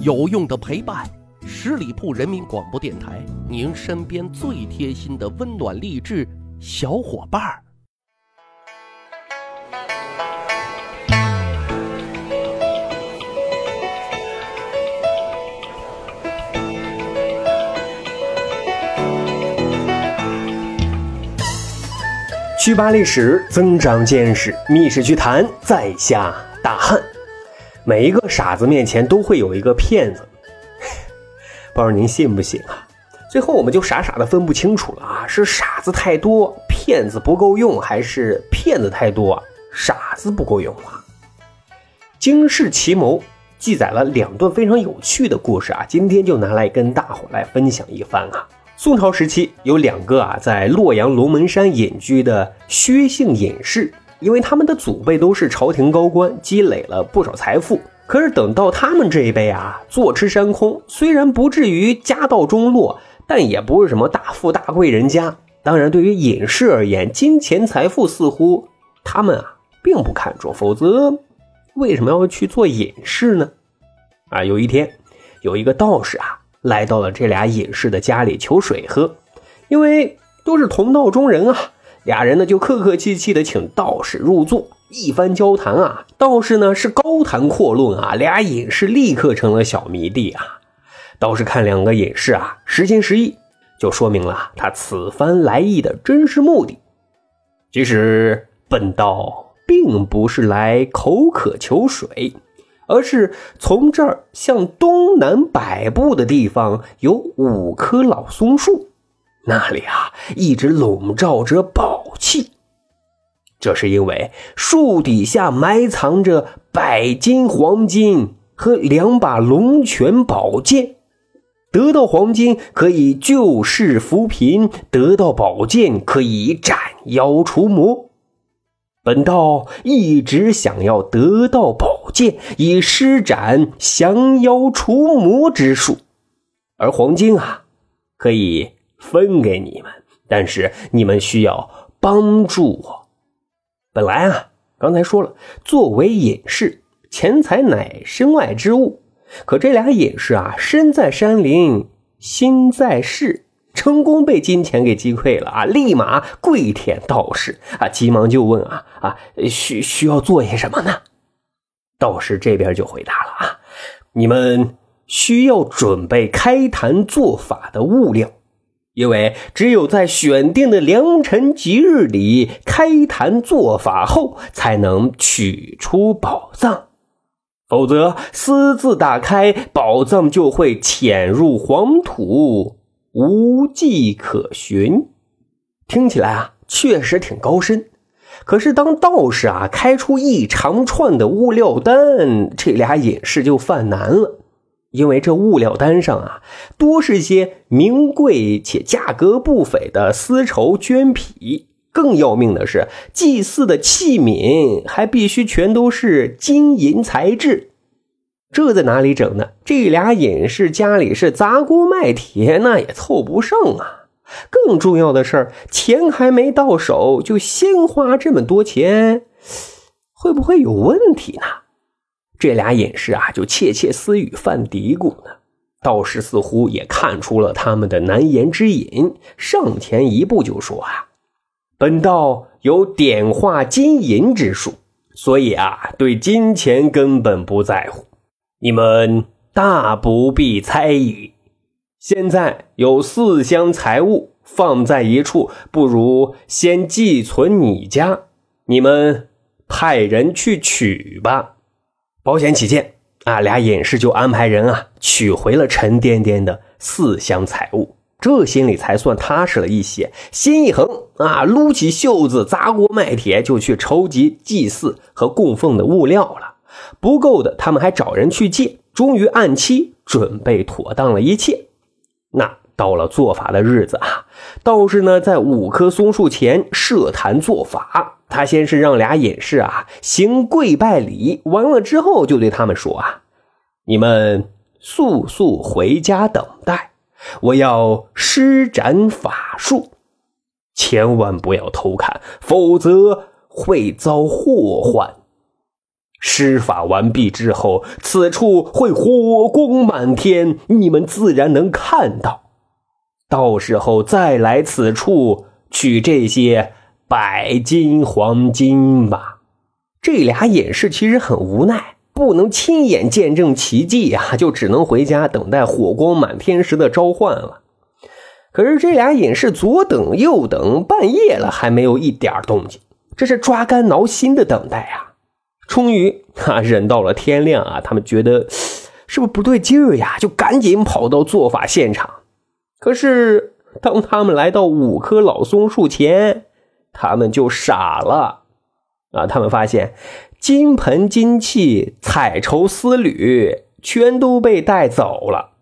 有用的陪伴，十里铺人民广播电台，您身边最贴心的温暖励志小伙伴儿。去扒历史，增长见识，密室趣谈，在下大汉。每一个傻子面前都会有一个骗子，不知道您信不信啊？最后我们就傻傻的分不清楚了啊，是傻子太多，骗子不够用，还是骗子太多，傻子不够用啊？惊世奇谋记载了两段非常有趣的故事啊，今天就拿来跟大伙来分享一番啊。宋朝时期有两个啊，在洛阳龙门山隐居的薛姓隐士，因为他们的祖辈都是朝廷高官，积累了不少财富。可是等到他们这一辈啊，坐吃山空，虽然不至于家道中落，但也不是什么大富大贵人家。当然，对于隐士而言，金钱财富似乎他们啊并不看重，否则为什么要去做隐士呢？啊，有一天，有一个道士啊。来到了这俩隐士的家里求水喝，因为都是同道中人啊，俩人呢就客客气气的请道士入座，一番交谈啊，道士呢是高谈阔论啊，俩隐士立刻成了小迷弟啊。道士看两个隐士啊实心实意，就说明了他此番来意的真实目的。其实本道并不是来口渴求水。而是从这儿向东南百步的地方有五棵老松树，那里啊一直笼罩着宝气。这是因为树底下埋藏着百斤黄金和两把龙泉宝剑，得到黄金可以救世扶贫，得到宝剑可以斩妖除魔。本道一直想要得到宝剑，以施展降妖除魔之术，而黄金啊，可以分给你们，但是你们需要帮助我。本来啊，刚才说了，作为隐士，钱财乃身外之物，可这俩隐士啊，身在山林，心在世。成功被金钱给击溃了啊！立马跪舔道士啊！急忙就问啊啊，需需要做些什么呢？道士这边就回答了啊，你们需要准备开坛做法的物料，因为只有在选定的良辰吉日里开坛做法后，才能取出宝藏，否则私自打开宝藏就会潜入黄土。无迹可寻，听起来啊，确实挺高深。可是当道士啊开出一长串的物料单，这俩隐士就犯难了，因为这物料单上啊，多是些名贵且价格不菲的丝绸绢匹，更要命的是，祭祀的器皿还必须全都是金银材质。这在哪里整呢？这俩隐士家里是砸锅卖铁，那也凑不上啊。更重要的是，钱还没到手，就先花这么多钱，会不会有问题呢？这俩隐士啊，就窃窃私语，犯嘀咕呢。道士似乎也看出了他们的难言之隐，上前一步就说：“啊，本道有点化金银之术，所以啊，对金钱根本不在乎。”你们大不必猜疑。现在有四箱财物放在一处，不如先寄存你家。你们派人去取吧。保险起见，啊，俩隐士就安排人啊取回了沉甸甸的四箱财物，这心里才算踏实了一些。心一横啊，撸起袖子，砸锅卖铁，就去筹集祭祀和供奉的物料了。不够的，他们还找人去借。终于按期准备妥当了一切。那到了做法的日子啊，道士呢在五棵松树前设坛做法。他先是让俩隐士啊行跪拜礼，完了之后就对他们说啊：“你们速速回家等待，我要施展法术，千万不要偷看，否则会遭祸患。”施法完毕之后，此处会火光满天，你们自然能看到。到时候再来此处取这些白金黄金吧。这俩隐士其实很无奈，不能亲眼见证奇迹啊，就只能回家等待火光满天时的召唤了。可是这俩隐士左等右等，半夜了还没有一点动静，这是抓肝挠心的等待啊。终于，啊，忍到了天亮啊！他们觉得是不是不对劲儿呀？就赶紧跑到做法现场。可是，当他们来到五棵老松树前，他们就傻了啊！他们发现金盆金器、彩绸丝缕全都被带走了，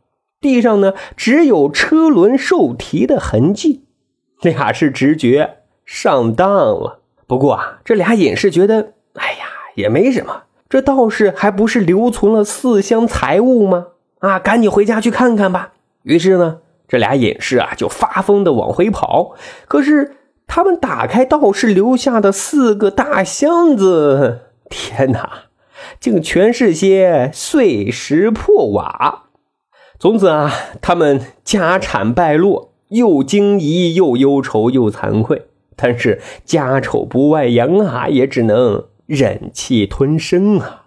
地上呢只有车轮受蹄的痕迹。俩是直觉上当了。不过啊，这俩隐士觉得，哎呀。也没什么，这道士还不是留存了四箱财物吗？啊，赶紧回家去看看吧。于是呢，这俩隐士啊就发疯的往回跑。可是他们打开道士留下的四个大箱子，天哪，竟全是些碎石破瓦。从此啊，他们家产败落，又惊疑又忧愁又惭愧。但是家丑不外扬啊，也只能。忍气吞声啊！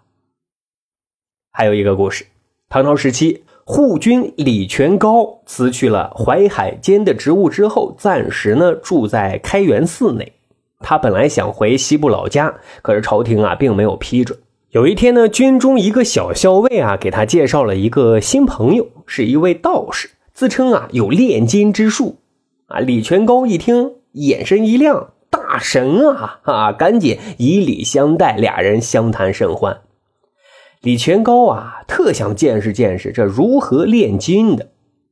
还有一个故事，唐朝时期，护军李全高辞去了淮海监的职务之后，暂时呢住在开元寺内。他本来想回西部老家，可是朝廷啊并没有批准。有一天呢，军中一个小校尉啊给他介绍了一个新朋友，是一位道士，自称啊有炼金之术。啊，李全高一听，眼神一亮。大神啊啊！赶紧以礼相待，俩人相谈甚欢。李全高啊，特想见识见识这如何炼金的。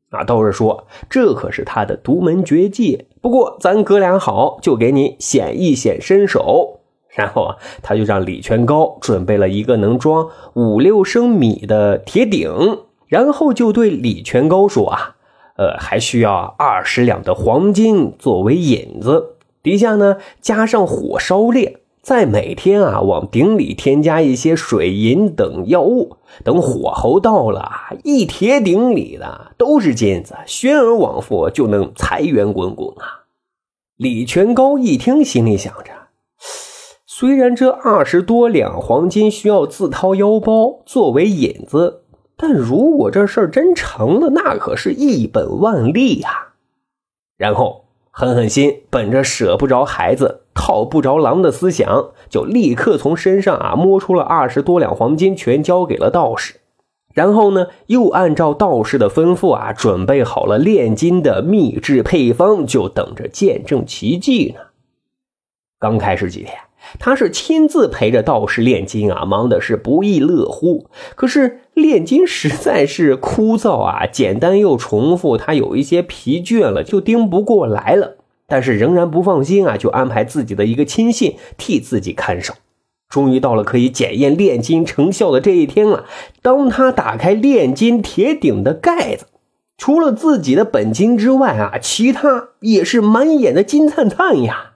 啊，道士说这可是他的独门绝技。不过咱哥俩好，就给你显一显身手。然后啊，他就让李全高准备了一个能装五六升米的铁鼎，然后就对李全高说啊，呃，还需要二十两的黄金作为引子。底下呢，加上火烧炼，再每天啊往鼎里添加一些水银等药物，等火候到了，一铁鼎里的都是金子，宣而往复，就能财源滚滚啊！李全高一听，心里想着：虽然这二十多两黄金需要自掏腰包作为引子，但如果这事儿真成了，那可是一本万利呀！然后。狠狠心，本着舍不着孩子、套不着狼的思想，就立刻从身上啊摸出了二十多两黄金，全交给了道士。然后呢，又按照道士的吩咐啊，准备好了炼金的秘制配方，就等着见证奇迹呢。刚开始几天，他是亲自陪着道士炼金啊，忙的是不亦乐乎。可是炼金实在是枯燥啊，简单又重复，他有一些疲倦了，就盯不过来了。但是仍然不放心啊，就安排自己的一个亲信替自己看守。终于到了可以检验炼金成效的这一天了。当他打开炼金铁鼎的盖子，除了自己的本金之外啊，其他也是满眼的金灿灿呀。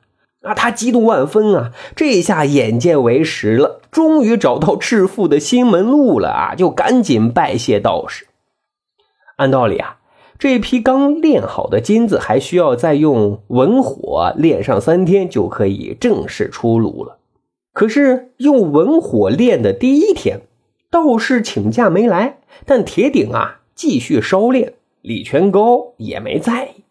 啊，他激动万分啊！这下眼见为实了，终于找到致富的新门路了啊！就赶紧拜谢道士。按道理啊，这批刚炼好的金子还需要再用文火炼上三天，就可以正式出炉了。可是用文火炼的第一天，道士请假没来，但铁鼎啊继续烧炼，李全高也没在意。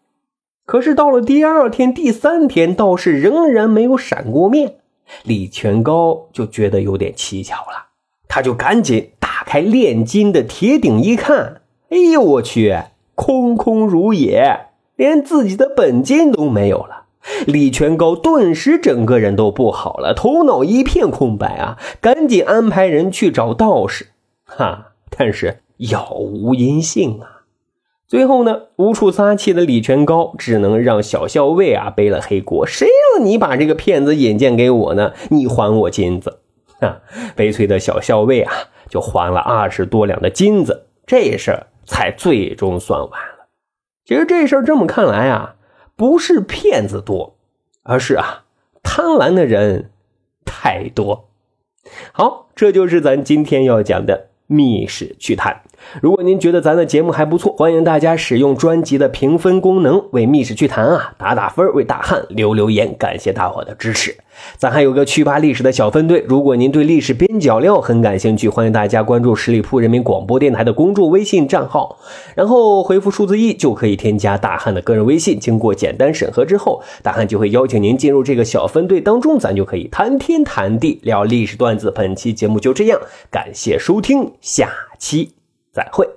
可是到了第二天、第三天，道士仍然没有闪过面，李全高就觉得有点蹊跷了。他就赶紧打开炼金的铁鼎一看，哎呦我去，空空如也，连自己的本金都没有了。李全高顿时整个人都不好了，头脑一片空白啊！赶紧安排人去找道士，哈，但是杳无音信啊。最后呢，无处撒气的李全高只能让小校尉啊背了黑锅。谁让你把这个骗子引荐给我呢？你还我金子！啊，悲催的小校尉啊，就还了二十多两的金子，这事儿才最终算完了。其实这事儿这么看来啊，不是骗子多，而是啊贪婪的人太多。好，这就是咱今天要讲的密室趣谈。如果您觉得咱的节目还不错，欢迎大家使用专辑的评分功能为《密室趣谈》啊打打分，为大汉留留言，感谢大伙的支持。咱还有个趣吧历史的小分队，如果您对历史边角料很感兴趣，欢迎大家关注十里铺人民广播电台的公众微信账号，然后回复数字一就可以添加大汉的个人微信。经过简单审核之后，大汉就会邀请您进入这个小分队当中，咱就可以谈天谈地聊历史段子。本期节目就这样，感谢收听，下期。再会。